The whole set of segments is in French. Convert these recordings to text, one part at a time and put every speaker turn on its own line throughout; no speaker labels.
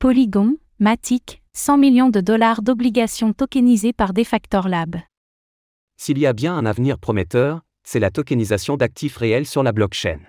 Polygon, Matic, 100 millions de dollars d'obligations tokenisées par Defactor Lab.
S'il y a bien un avenir prometteur, c'est la tokenisation d'actifs réels sur la blockchain.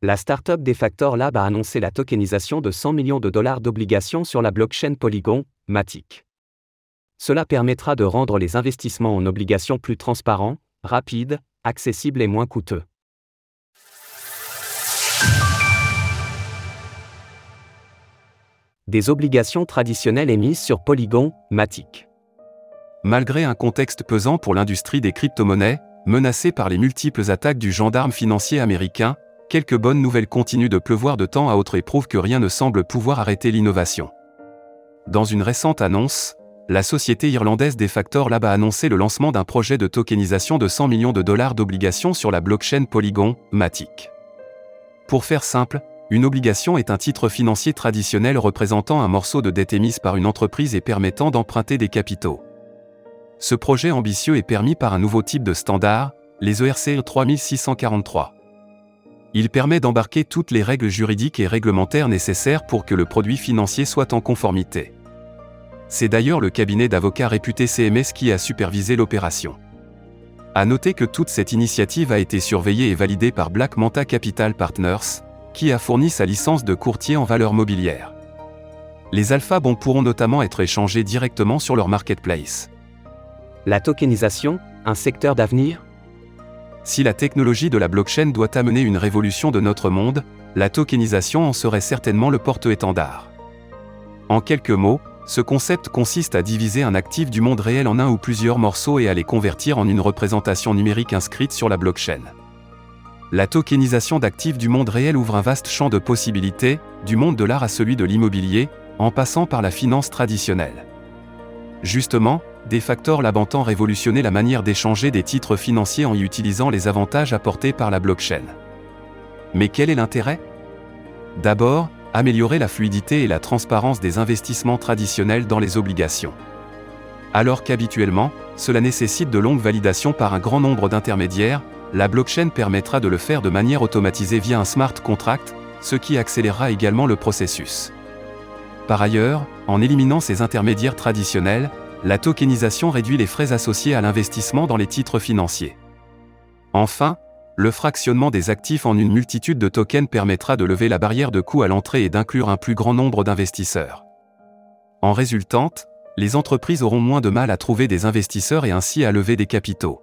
La startup Defactor Lab a annoncé la tokenisation de 100 millions de dollars d'obligations sur la blockchain Polygon, Matic. Cela permettra de rendre les investissements en obligations plus transparents, rapides, accessibles et moins coûteux. Des obligations traditionnelles émises sur Polygon, Matic.
Malgré un contexte pesant pour l'industrie des crypto-monnaies, menacée par les multiples attaques du gendarme financier américain, quelques bonnes nouvelles continuent de pleuvoir de temps à autre et prouvent que rien ne semble pouvoir arrêter l'innovation. Dans une récente annonce, la société irlandaise Defactor Lab a annoncé le lancement d'un projet de tokenisation de 100 millions de dollars d'obligations sur la blockchain Polygon, Matic. Pour faire simple, une obligation est un titre financier traditionnel représentant un morceau de dette émise par une entreprise et permettant d'emprunter des capitaux. Ce projet ambitieux est permis par un nouveau type de standard, les ERC 3643. Il permet d'embarquer toutes les règles juridiques et réglementaires nécessaires pour que le produit financier soit en conformité. C'est d'ailleurs le cabinet d'avocats réputé CMS qui a supervisé l'opération. À noter que toute cette initiative a été surveillée et validée par Black Manta Capital Partners, qui a fourni sa licence de courtier en valeurs mobilières. Les alpha bons pourront notamment être échangés directement sur leur marketplace.
La tokenisation, un secteur d'avenir?
Si la technologie de la blockchain doit amener une révolution de notre monde, la tokenisation en serait certainement le porte-étendard. En quelques mots, ce concept consiste à diviser un actif du monde réel en un ou plusieurs morceaux et à les convertir en une représentation numérique inscrite sur la blockchain la tokenisation d'actifs du monde réel ouvre un vaste champ de possibilités, du monde de l'art à celui de l'immobilier, en passant par la finance traditionnelle. Justement, des facteurs entend révolutionner la manière d'échanger des titres financiers en y utilisant les avantages apportés par la blockchain. Mais quel est l'intérêt? D'abord, améliorer la fluidité et la transparence des investissements traditionnels dans les obligations. Alors qu'habituellement, cela nécessite de longues validations par un grand nombre d'intermédiaires, la blockchain permettra de le faire de manière automatisée via un smart contract, ce qui accélérera également le processus. Par ailleurs, en éliminant ces intermédiaires traditionnels, la tokenisation réduit les frais associés à l'investissement dans les titres financiers. Enfin, le fractionnement des actifs en une multitude de tokens permettra de lever la barrière de coût à l'entrée et d'inclure un plus grand nombre d'investisseurs. En résultante, les entreprises auront moins de mal à trouver des investisseurs et ainsi à lever des capitaux.